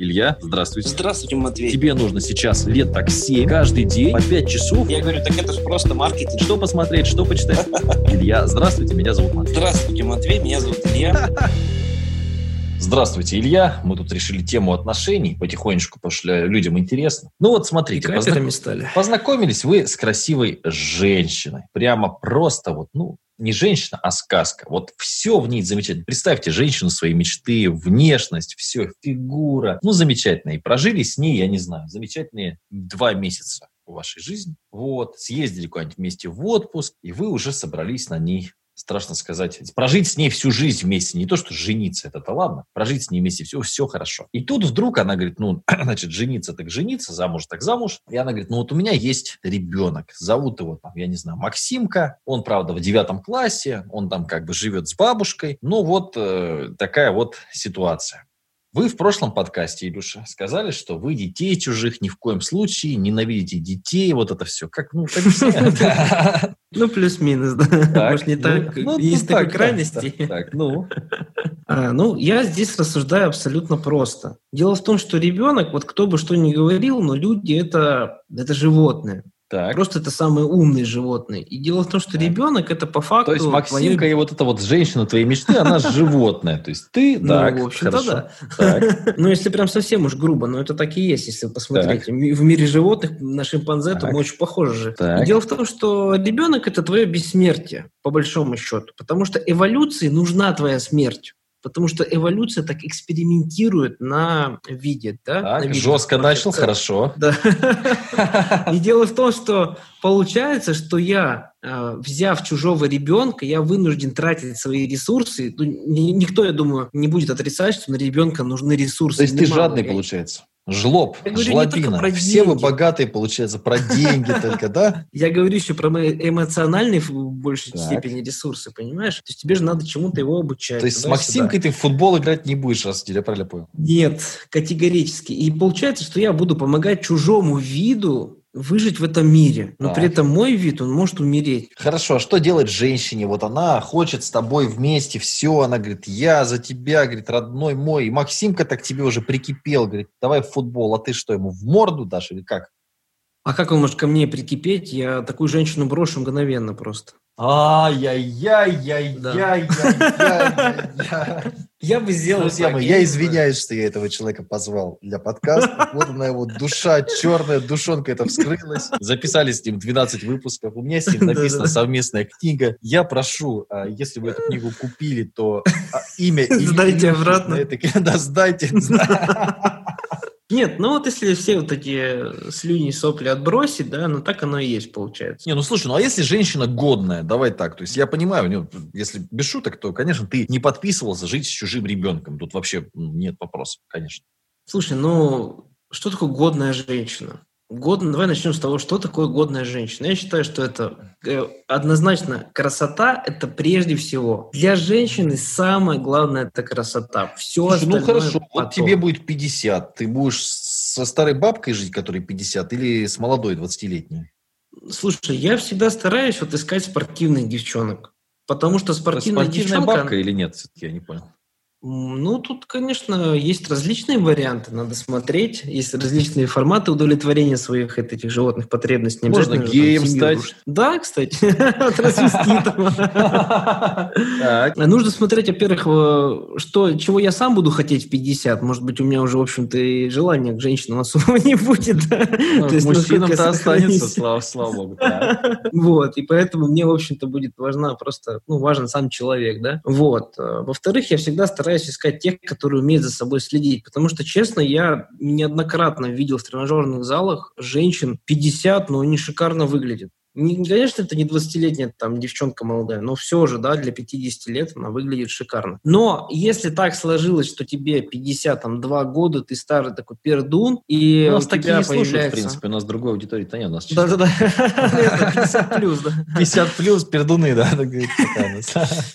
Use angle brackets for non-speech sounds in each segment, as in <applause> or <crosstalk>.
Илья, здравствуйте. Здравствуйте, Матвей. Тебе нужно сейчас лет так 7, каждый день, по 5 часов. Я говорю, так это же просто маркетинг. Что посмотреть, что почитать? <laughs> Илья, здравствуйте, меня зовут Матвей. Здравствуйте, Матвей, меня зовут Илья. <laughs> Здравствуйте, Илья. Мы тут решили тему отношений потихонечку, потому что людям интересно. Ну вот смотрите, познаком... стали. познакомились вы с красивой женщиной. Прямо просто вот, ну, не женщина, а сказка. Вот все в ней замечательно. Представьте женщину своей мечты, внешность, все, фигура. Ну, замечательно. И прожили с ней, я не знаю, замечательные два месяца в вашей жизни. Вот, съездили куда-нибудь вместе в отпуск, и вы уже собрались на ней страшно сказать, прожить с ней всю жизнь вместе, не то, что жениться, это-то ладно, прожить с ней вместе, все, все хорошо. И тут вдруг она говорит, ну, <clears throat> значит, жениться так жениться, замуж так замуж. И она говорит, ну вот у меня есть ребенок, зовут его, там, я не знаю, Максимка, он, правда, в девятом классе, он там как бы живет с бабушкой, ну вот э, такая вот ситуация. Вы в прошлом подкасте, Илюша, сказали, что вы детей чужих ни в коем случае, ненавидите детей, вот это все. Как, ну, так <laughs> <laughs> Ну, плюс-минус, да. Может, не ну, так. Ну, Есть такой крайности. Так, ну. А, ну, я здесь рассуждаю абсолютно просто. Дело в том, что ребенок, вот кто бы что ни говорил, но люди это, это животные. Так. Просто это самые умные животные. И дело в том, что так. ребенок это по факту... То есть Максимка твоей... и вот эта вот женщина твоей мечты, она <laughs> животное. То есть ты, ну, в общем-то, да. <laughs> Ну, если прям совсем уж грубо, но это так и есть, если посмотреть. В мире животных на шимпанзе то мы очень похожи же. Дело в том, что ребенок это твое бессмертие, по большому счету. Потому что эволюции нужна твоя смерть. Потому что эволюция так экспериментирует на виде. Да? Так, на виде жестко начал, хорошо. Да. <laughs> И дело в том, что получается, что я, э, взяв чужого ребенка, я вынужден тратить свои ресурсы. Ну, никто, я думаю, не будет отрицать, что на ребенка нужны ресурсы. То есть ты жадный, получается? Жлоб, я говорю, жлобина. Все вы богатые, получается, про деньги только, да? <laughs> Я говорю еще про эмоциональные в большей степени ресурсы, понимаешь? То есть тебе же надо чему-то его обучать. То есть с Максимкой ты в футбол играть не будешь, раз я правильно понял? Нет, категорически. И получается, что я буду помогать чужому виду выжить в этом мире. Но так. при этом мой вид, он может умереть. Хорошо, а что делать женщине? Вот она хочет с тобой вместе, все, она говорит, я за тебя, говорит, родной мой. И Максимка так тебе уже прикипел, говорит, давай в футбол, а ты что, ему в морду дашь или как? А как он может ко мне прикипеть? Я такую женщину брошу мгновенно просто. Ай-яй-яй-яй-яй-яй-яй. Я бы сделал мои, я извиняюсь, что я этого человека позвал для подкаста. Вот она его душа черная, душонка это вскрылась. Записали с ним 12 выпусков. У меня с ним написана совместная книга. Я прошу, а, если вы эту книгу купили, то а, имя... Сдайте обратно. Да, сдайте. Нет, ну вот если все вот эти слюни, сопли отбросить, да, ну так оно и есть, получается. Не, ну слушай, ну а если женщина годная, давай так, то есть я понимаю, ну, если без шуток, то, конечно, ты не подписывался жить с чужим ребенком, тут вообще нет вопросов, конечно. Слушай, ну что такое годная женщина? Год, давай начнем с того, что такое годная женщина. Я считаю, что это э, однозначно красота – это прежде всего. Для женщины самое главное – это красота. Все Слушай, ну хорошо, потом. вот тебе будет 50, ты будешь со старой бабкой жить, которой 50, или с молодой 20-летней? Слушай, я всегда стараюсь вот искать спортивных девчонок. Потому что спортивная, спортивная девчонка... бабка или нет, все-таки я не понял. Ну, тут, конечно, есть различные варианты, надо смотреть. Есть различные форматы удовлетворения своих этих животных потребностей. Не Можно геем стать. Да, кстати, <laughs> Нужно смотреть, во-первых, э, что, чего я сам буду хотеть в 50. Может быть, у меня уже, в общем-то, и желания к женщинам особо не будет. Ну, мужчинам-то останется, слава богу. <laughs> Вот, и поэтому мне, в общем-то, будет важна просто, ну, важен сам человек, да. Вот. Э, во-вторых, я всегда стараюсь стараюсь искать тех, которые умеют за собой следить. Потому что, честно, я неоднократно видел в тренажерных залах женщин 50, но они шикарно выглядят. Не, конечно, это не 20-летняя там девчонка молодая, но все же, да, для 50 лет она выглядит шикарно. Но если так сложилось, что тебе 52 года, ты старый такой пердун, и у нас у такие тебя слушают, появляется... в принципе, у нас другой аудитории-то нет, у нас Да-да-да, <laughs> 50 плюс, да. 50 плюс, пердуны, да.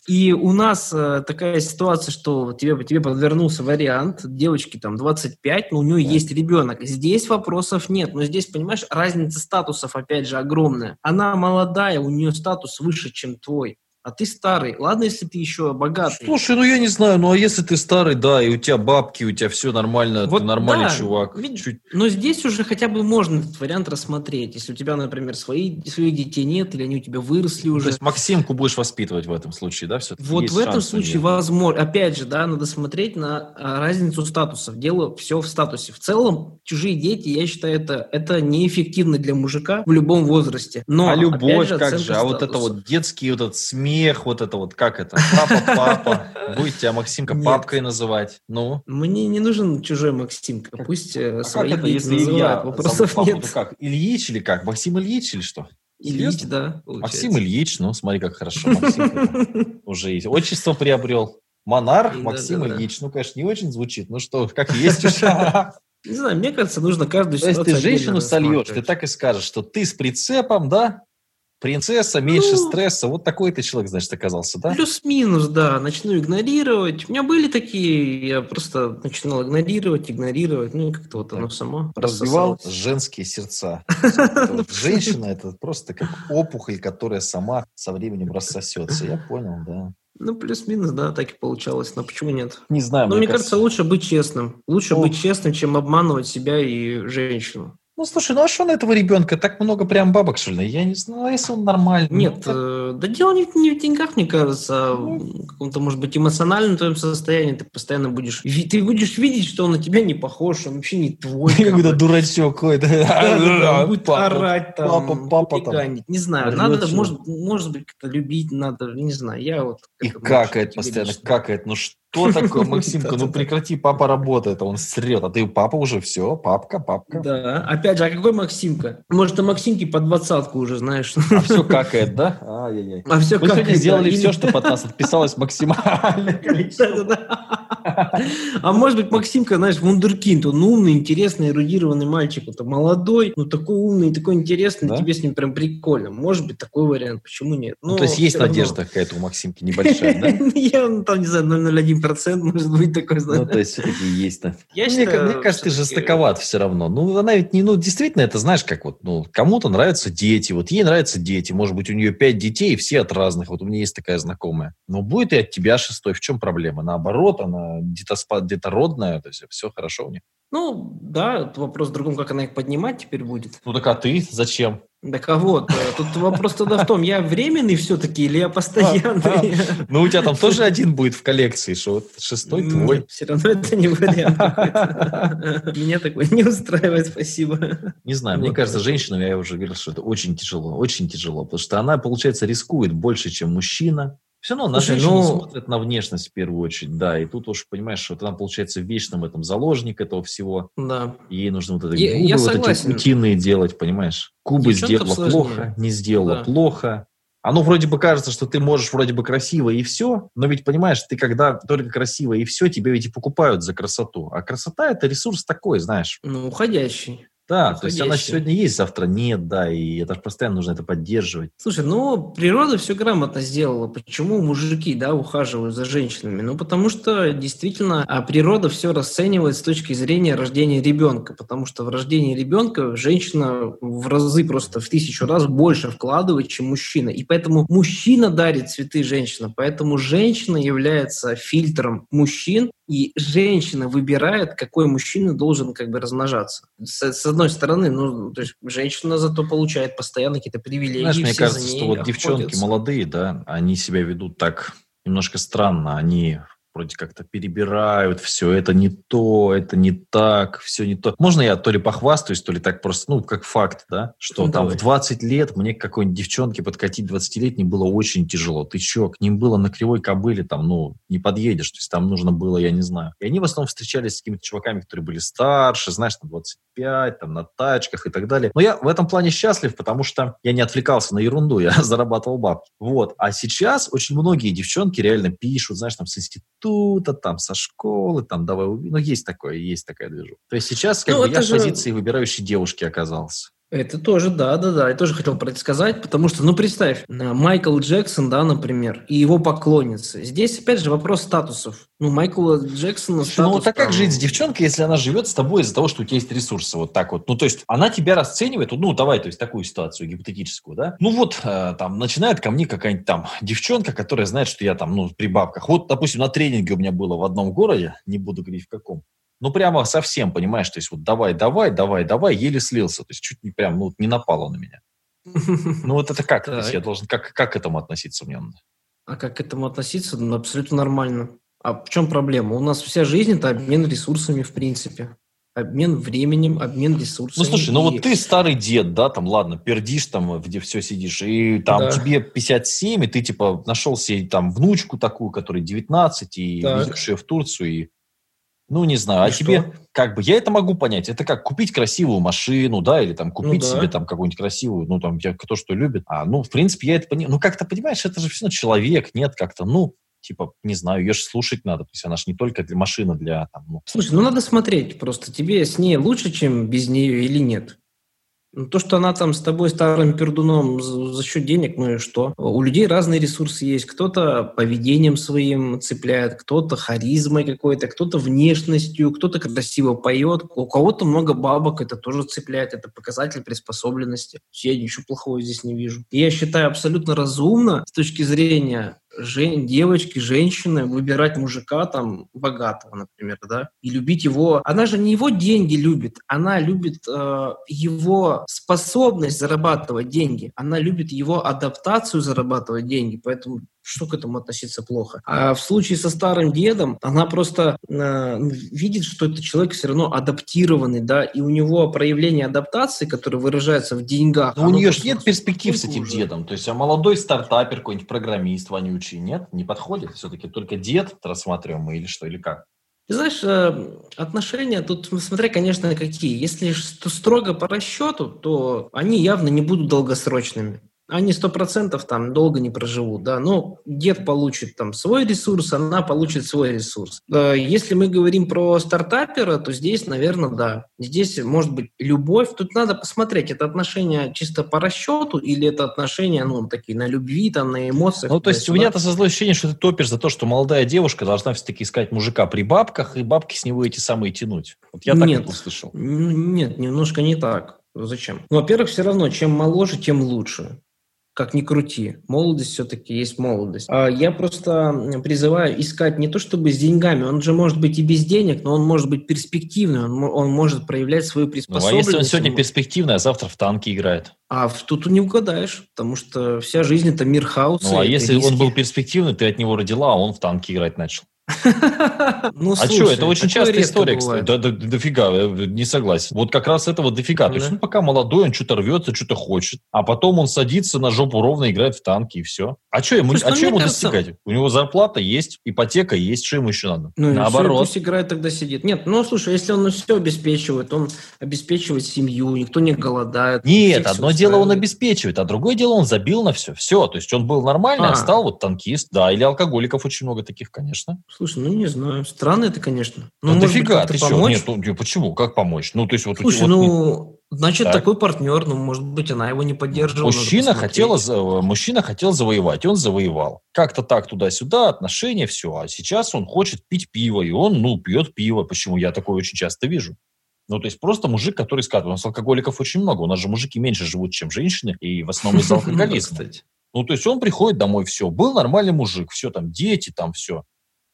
И у нас э, такая ситуация, что тебе, тебе подвернулся вариант, девочки там 25, но у нее есть ребенок. Здесь вопросов нет, но здесь, понимаешь, разница статусов, опять же, огромная она молодая, у нее статус выше, чем твой. А ты старый. Ладно, если ты еще богатый. Слушай, ну я не знаю, ну а если ты старый, да, и у тебя бабки, у тебя все нормально, Вот ты нормальный да, чувак. видишь, Чуть- Но здесь уже хотя бы можно этот вариант рассмотреть. Если у тебя, например, свои, своих детей нет, или они у тебя выросли Ну, уже. То есть Максимку будешь воспитывать в этом случае, да, все Вот в этом случае возможно. Опять же, да, надо смотреть на а, разницу статусов. Дело все в статусе. В целом, чужие дети, я считаю, это, это неэффективно для мужика в любом возрасте. Но, а опять любовь же, как же? А вот это вот детский вот этот смех, вот это вот, как это? Папа, папа. <laughs> Будет тебя Максимка Нет. папкой называть. Ну? Мне не нужен чужой Максимка. Пусть э, А свои как это, если Илья называют. зовут Вопросов папу, нет. как? Ильич или как? Максим Ильич или что? Ильич, Серьезно? да. получается. Максим Ильич, ну смотри, как хорошо. <laughs> Максим уже есть. Отчество приобрел. Монарх Максим. Ильич. Ну, конечно, не очень звучит. Ну что, как есть уже. <laughs> Не знаю, мне кажется, нужно каждую То есть ситуацию ты женщину сольешь, ты так и скажешь, что ты с прицепом, да? Принцесса, меньше Ну. стресса. Вот такой ты человек, значит, оказался, да? Плюс-минус, да. Начну игнорировать. У меня были такие, я просто начинал игнорировать, игнорировать. Ну, и как-то вот оно само Разбивал женские сердца. <laughs> Женщина – это просто как опухоль, которая сама со временем рассосется. Я понял, да. Ну, плюс-минус, да, так и получалось. Но почему нет? Не знаю, Ну, мне кажется, лучше быть честным. Лучше Ну. быть честным, чем обманывать себя и женщину. Ну, слушай, ну а что на этого ребенка? Так много прям бабок, что ли? Я не знаю, а если он нормальный. Нет, ну, так- э, да дело не, в- не в деньгах, мне кажется, а Ну. в каком-то, может быть, эмоциональном твоем состоянии. Ты постоянно будешь... Ты будешь видеть, что он на тебя не похож, он вообще не твой. <laughs> Какой-то дурачок какой-то. <laughs> Он будет орать там, папа, папа там. Не знаю, надо, может, может быть, как-то любить надо, не знаю, я вот... И какает постоянно, какает. Ну что такое, <laughs> Максимка? Ну прекрати, папа работает, а он срет. А ты папа уже все, папка, папка. Да, опять же, а какой Максимка? Может, на Максимке по двадцатку уже, знаешь. А все какает, да? Ай-яй-яй. А все Мы сегодня сделали Или- все, чтобы от нас отписалось максимальное количество. <laughs> А может быть, Максимка, знаешь, вундеркинд, он умный, интересный, эрудированный мальчик, это молодой, ну такой умный, такой интересный, Да? тебе с ним прям прикольно. Может быть, такой вариант, почему нет? Ну, то есть есть равно. надежда какая-то у Максимки небольшая, да? <laughs> Я, ну, там, не знаю, 0,01% может быть такой, Ну, то есть все-таки есть. да. Ну, мне, кажется, ты жестоковат все равно. Ну, она ведь не, ну, действительно, это знаешь, как вот, ну, кому-то нравятся дети, вот ей нравятся дети, может быть, у нее пять детей, все от разных, вот у меня есть такая знакомая. Но будет и от тебя шестой, в чем проблема? Наоборот, она детоспа- детородная, то есть все хорошо у нее. Ну, да, вопрос в другом, как она их поднимать теперь будет. Ну, так а ты зачем? Так а вот, э, тут вопрос тогда в том, я временный все-таки или я постоянный? Ну, у тебя там тоже один будет в коллекции, что вот шестой твой. Все равно это не вариант. Меня такой не устраивает, спасибо. Не знаю, мне кажется, женщинам, я уже говорил, что это очень тяжело, очень тяжело, потому что она, получается, рискует больше, чем мужчина. Все равно на Слушай, женщину ну- смотрят на внешность в первую очередь, да, и тут уж понимаешь, что вот она, получается, в вечном этом заложник этого всего, Да. и ей нужно вот это Я- губы я вот эти утиные делать, понимаешь? Девчонкам сделала сложнее. плохо, не сделала Да. плохо. Оно вроде бы кажется, что ты можешь вроде бы красиво и все, но ведь понимаешь, ты когда только красиво и все, тебя ведь и покупают за красоту. А красота это ресурс такой, знаешь. Ну, уходящий. Да, то есть она сегодня есть, завтра нет, да, и это ж постоянно нужно это поддерживать. Слушай, ну, природа все грамотно сделала. Почему мужики, да, ухаживают за женщинами? Ну, потому что действительно а природа все расценивает с точки зрения рождения ребенка. Потому что в рождении ребенка женщина в разы просто в тысячу раз больше вкладывает, чем мужчина. И поэтому мужчина дарит цветы женщина. Поэтому женщина является фильтром мужчин, и женщина выбирает, какой мужчина должен как бы размножаться. С, с одной стороны, ну, то есть женщина зато получает постоянно какие-то привилегии. Знаешь, мне кажется, что вот девчонки охотятся. молодые, да, они себя ведут так немножко странно, они вроде как-то перебирают все, это не то, это не так, все не то. Можно я то ли похвастаюсь, то ли так просто, ну, как факт, да, что Ну, там давай. в 20 лет мне к какой-нибудь девчонке подкатить 20-летней было очень тяжело. Ты чё, к ним было на кривой кобыле, там, ну, не подъедешь, то есть там нужно было, я не знаю. И они в основном встречались с какими-то чуваками, которые были старше, знаешь, там 25, там, на тачках и так далее. Но я в этом плане счастлив, потому что я не отвлекался на ерунду, <laughs> я зарабатывал бабки. Вот. А сейчас очень многие девчонки реально пишут, знаешь, там, с института, там, со школы, там, давай, уби- ну, есть такое, есть такая движуха. То есть сейчас как Ну, бы я в же- позиции выбирающей девушки оказался. Это тоже, да, да, да. Я тоже хотел про это сказать, потому что, ну, представь, э, Майкл Джексон, да, например, и его поклонницы. Здесь, опять же, вопрос статусов. Ну, Майкла Джексона статус... Ну, так там... как жить с девчонкой, если она живет с тобой из-за того, что у тебя есть ресурсы, вот так вот. Ну, то есть, она тебя расценивает, ну, давай, то есть, такую ситуацию гипотетическую, да? Ну, вот, э, там, начинает ко мне какая-нибудь там девчонка, которая знает, что я там, ну, при бабках. Вот, допустим, на тренинге у меня было в одном городе, не буду говорить в каком, ну, прямо совсем, понимаешь, то есть вот давай, давай, давай, давай, еле слился, то есть чуть не прям, ну, не напало на меня. <laughs> Ну, вот это как? Я должен, как, как к этому относиться мне? А как к этому относиться? Ну, абсолютно нормально. А в чем проблема? У нас вся жизнь – это обмен ресурсами, в принципе. Обмен временем, обмен ресурсами. Ну, слушай, ну вот ты старый дед, да, там, ладно, пердишь там, где все сидишь, и там да. тебе 57, и ты, типа, нашел себе там внучку такую, которой 19, и так. везешь ее в Турцию, и ну, не знаю, а и тебе, что? как бы, я это могу понять. Это как купить красивую машину, да, или там купить ну, да. себе там какую-нибудь красивую, ну, там, я, кто что любит. А, ну, в принципе, я это понимаю. Ну, как-то, понимаешь, это же все человек, нет, как-то, ну, типа, не знаю, ее же слушать надо. То есть она же не только для машины, для там, ну... Слушай, ну надо смотреть просто, тебе с ней лучше, чем без нее или нет. Ну, то, что она там с тобой старым пердуном за, счет денег, ну и что? У людей разные ресурсы есть. Кто-то поведением своим цепляет, кто-то харизмой какой-то, кто-то внешностью, кто-то красиво поет, у кого-то много бабок, это тоже цепляет, это показатель приспособленности. Я ничего плохого здесь не вижу. Я считаю абсолютно разумно с точки зрения жен, девочки, женщины выбирать мужика там богатого, например, да, и любить его. Она же не его деньги любит, она любит э, его способность зарабатывать деньги, она любит его адаптацию зарабатывать деньги, поэтому что к этому относиться плохо. А в случае со старым дедом, она просто э, видит, что этот человек все равно адаптированный, да, и у него проявление адаптации, которое выражается в деньгах. Но у нее же нет перспектив с этим уже. дедом. То есть, а молодой стартапер, какой-нибудь программист вонючий, нет? Не подходит? Все-таки только дед рассматриваем мы или что, или как? Ты знаешь, э, отношения тут, смотря, конечно, какие. Если строго по расчету, то они явно не будут долгосрочными они сто процентов там долго не проживут, да, но дед получит там свой ресурс, она получит свой ресурс. Если мы говорим про стартапера, то здесь, наверное, да, здесь может быть любовь, тут надо посмотреть, это отношения чисто по расчету или это отношения, ну, такие на любви, там, на эмоциях. Ну, то есть у меня-то создалось ощущение, что ты топишь за то, что молодая девушка должна все-таки искать мужика при бабках, и бабки с него эти самые тянуть. Вот я так нет, это услышал. Нет, немножко не так. Зачем? Ну, во-первых, все равно, чем моложе, тем лучше как ни крути. Молодость все-таки есть молодость. А я просто призываю искать не то чтобы с деньгами, он же может быть и без денег, но он может быть перспективный, он, он может проявлять свою приспособленность. Ну, а если он сегодня перспективный, а завтра в танке играет? А тут не угадаешь, потому что вся жизнь это мир хаоса. Ну, а если риски. он был перспективный, ты от него родила, а он в танке играть начал? <laughs> Ну, а что, это очень частая история, кстати. Да, да, дофига, не согласен. Вот как раз этого дофига. То есть он пока молодой, он что-то рвется, что-то хочет, а потом он садится на жопу ровно, играет в танки, и все. А что ему, а что ему достигать? У него зарплата есть, ипотека есть, что ему еще надо? Ну, Наоборот. пусть играет, тогда сидит. Нет, ну, слушай, если он все обеспечивает, он обеспечивает семью, никто не голодает. Нет, одно дело он обеспечивает, а другое дело он забил на все. Все, то есть он был нормальный, а, а стал вот танкист, да, или алкоголиков очень много таких, конечно. Слушай, ну не знаю. Странно это, конечно. Ну, да дофига, ты помочь? Нет, ну, почему? Как помочь? Ну, то есть вот... Слушай, вот, ну, значит, так. такой партнер, ну, может быть, она его не поддерживала. Мужчина, хотела, мужчина хотел завоевать, он завоевал. Как-то так туда-сюда, отношения, все. А сейчас он хочет пить пиво, и он, ну, пьет пиво. Почему? Я такое очень часто вижу. Ну, то есть просто мужик, который скатывает. У нас алкоголиков очень много. У нас же мужики меньше живут, чем женщины, и в основном из-за <laughs> алкоголизма. Ну, то есть он приходит домой, все, был нормальный мужик, все, там, дети, там, все.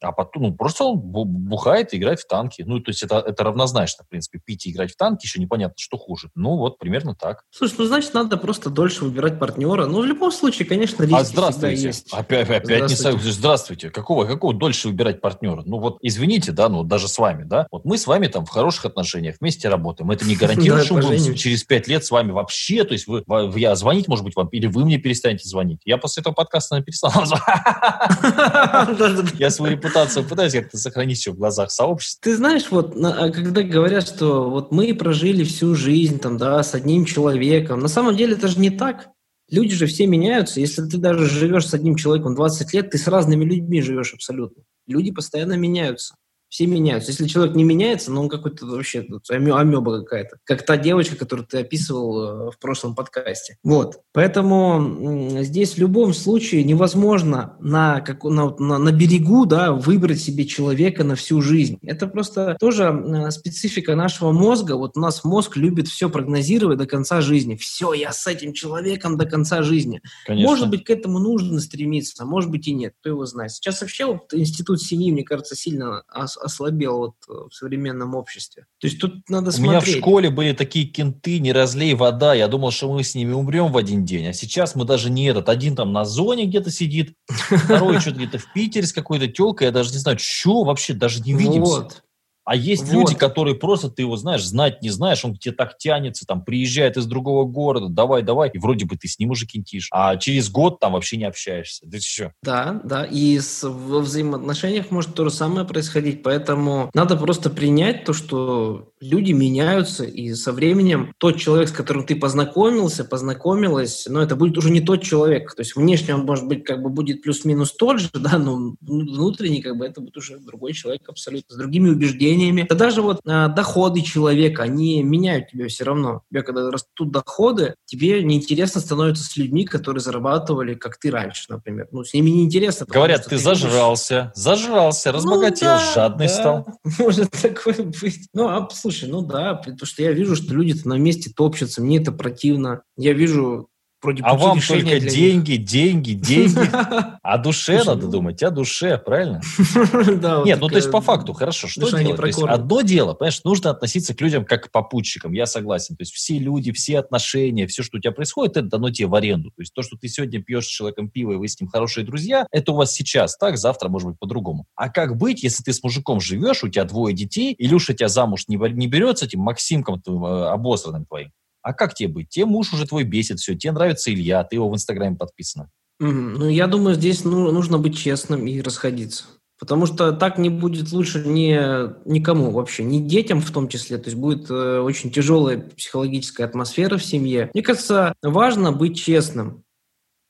А потом, ну, просто он бухает и играет в танки. Ну, то есть это, это равнозначно, в принципе. Пить и играть в танки еще непонятно, что хуже. Ну, вот примерно так. Слушай, ну, значит, надо просто дольше выбирать партнера. Ну, в любом случае, конечно, риски а здравствуйте. есть. Опять, опять здравствуйте. не Здравствуйте. Какого, какого дольше выбирать партнера? Ну, вот, извините, да, ну, даже с вами, да. Вот мы с вами там в хороших отношениях вместе работаем. Это не <laughs> гарантирует, что мы через пять лет с вами вообще, то есть вы, я звонить, может быть, вам, или вы мне перестанете звонить. Я после этого подкаста перестал <laughs> <laughs> Я свой репутацию пытаюсь как-то сохранить все в глазах сообщества. Ты знаешь, вот а когда говорят, что вот мы прожили всю жизнь там, да, с одним человеком, на самом деле это же не так. Люди же все меняются. Если ты даже живешь с одним человеком 20 лет, ты с разными людьми живешь абсолютно. Люди постоянно меняются. Все меняются. Если человек не меняется, ну он какой-то вообще амеба какая-то. Как та девочка, которую ты описывал э, в прошлом подкасте. Вот. Поэтому здесь в любом случае невозможно на, как, на, на, на берегу да, выбрать себе человека на всю жизнь. Это просто тоже специфика нашего мозга. Вот у нас мозг любит все прогнозировать до конца жизни. Все, я с этим человеком до конца жизни. Конечно. Может быть, к этому нужно стремиться, может быть и нет. Кто его знает. Сейчас вообще вот институт семьи, мне кажется, сильно ослабел вот э, в современном обществе. То есть тут надо смотреть. У меня в школе были такие кенты, не разлей вода. Я думал, что мы с ними умрем в один день. А сейчас мы даже не этот. Один там на зоне где-то сидит, второй <laughs> что-то где-то в Питере с какой-то телкой. Я даже не знаю, что вообще, даже не видимся. Вот. А есть вот. люди, которые просто, ты его знаешь, знать не знаешь, он к тебе так тянется, там, приезжает из другого города, давай, давай, и вроде бы ты с ним уже кентишь, а через год там вообще не общаешься. Да что? Да, да, и с, во взаимоотношениях может то же самое происходить, поэтому надо просто принять то, что люди меняются, и со временем тот человек, с которым ты познакомился, познакомилась, но это будет уже не тот человек, то есть внешне он, может быть, как бы будет плюс-минус тот же, <laughs> да, но внутренний, как бы, это будет уже другой человек абсолютно, с другими убеждениями, убеждениями. Да даже вот а, доходы человека, они меняют тебя все равно. Тебе, когда растут доходы, тебе неинтересно становится с людьми, которые зарабатывали, как ты раньше, например. Ну, с ними неинтересно. Говорят, ты, ты зажрался, думаешь... зажрался, разбогател, ну, да, жадный да, стал. <laughs> Может такое быть. Ну, а слушай, ну да, потому что я вижу, что люди-то на месте топчутся, мне это противно. Я вижу вроде А вам только деньги, деньги, деньги. О <laughs> душе надо ну думать, о душе, правильно? <laughs> Нет, ну то есть по факту, хорошо, что делать? Одно дело, понимаешь, нужно относиться к людям как к попутчикам, я согласен. То есть все люди, все отношения, все, что у тебя происходит, это дано тебе в аренду. То есть то, что ты сегодня пьешь с человеком пиво, и вы с ним хорошие друзья, это у вас сейчас так, завтра может быть по-другому. А как быть, если ты с мужиком живешь, у тебя двое детей, Илюша тебя замуж не, не берет с этим Максимком твоим, э, обосранным твоим? А как тебе быть? Тебе муж уже твой бесит, все, тебе нравится Илья, ты его в Инстаграме подписана. Mm-hmm. Ну, я думаю, здесь ну, нужно быть честным и расходиться. Потому что так не будет лучше ни, никому вообще, ни детям в том числе. То есть будет э, очень тяжелая психологическая атмосфера в семье. Мне кажется, важно быть честным.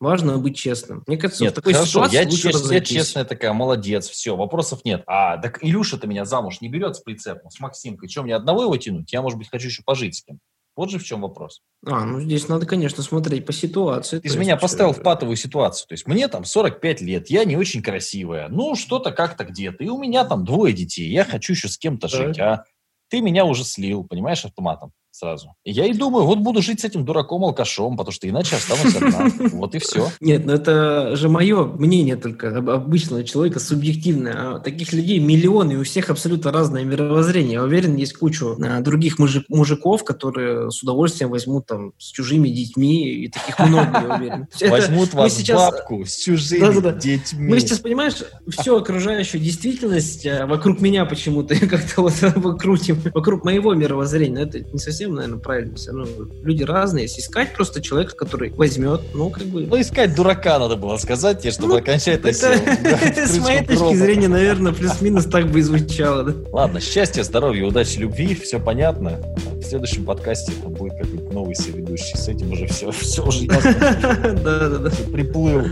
Важно быть честным. Мне кажется, нет, в такой хорошо, ситуации я, лучше чест, я честная такая, молодец, все, вопросов нет. А, так Илюша-то меня замуж не берет с прицепом, с Максимкой. Чем мне одного его тянуть? Я, может быть, хочу еще пожить с кем. Вот же в чем вопрос. А, ну здесь надо, конечно, смотреть по ситуации. Же меня поставил в патовую ситуацию. То есть мне там 45 лет, я не очень красивая. Ну, что-то как-то где-то. И у меня там двое детей. Я хочу еще с кем-то да. жить. А ты меня уже слил, понимаешь, автоматом сразу. И я и думаю, вот буду жить с этим дураком-алкашом, потому что иначе останусь одна. <laughs> Вот и все. Нет, ну это же мое мнение только обычного человека, субъективное. А таких людей миллионы, и у всех абсолютно разное мировоззрение. Я уверен, есть кучу а, других мужик, мужиков, которые с удовольствием возьмут там с чужими детьми, и таких много, я уверен. Возьмут вас сейчас... бабку с чужими детьми. Мы сейчас, понимаешь, всю окружающую действительность а, вокруг меня почему-то <laughs> как-то вот <laughs> крутим, вокруг моего мировоззрения. Но это не совсем совсем, наверное, правильно. Все равно люди разные. Если искать просто человека, который возьмет, ну, как бы... Ну, искать дурака надо было сказать тебе, чтобы ну, окончательно это, <laughs> с моей точки зрения, наверное, плюс-минус так бы и звучало, да? Ладно, счастья, здоровья, удачи, любви, все понятно. В следующем подкасте это будет какой-то новый соведущий. С этим уже все, все уже ясно. <laughs> Да-да-да. Приплыл.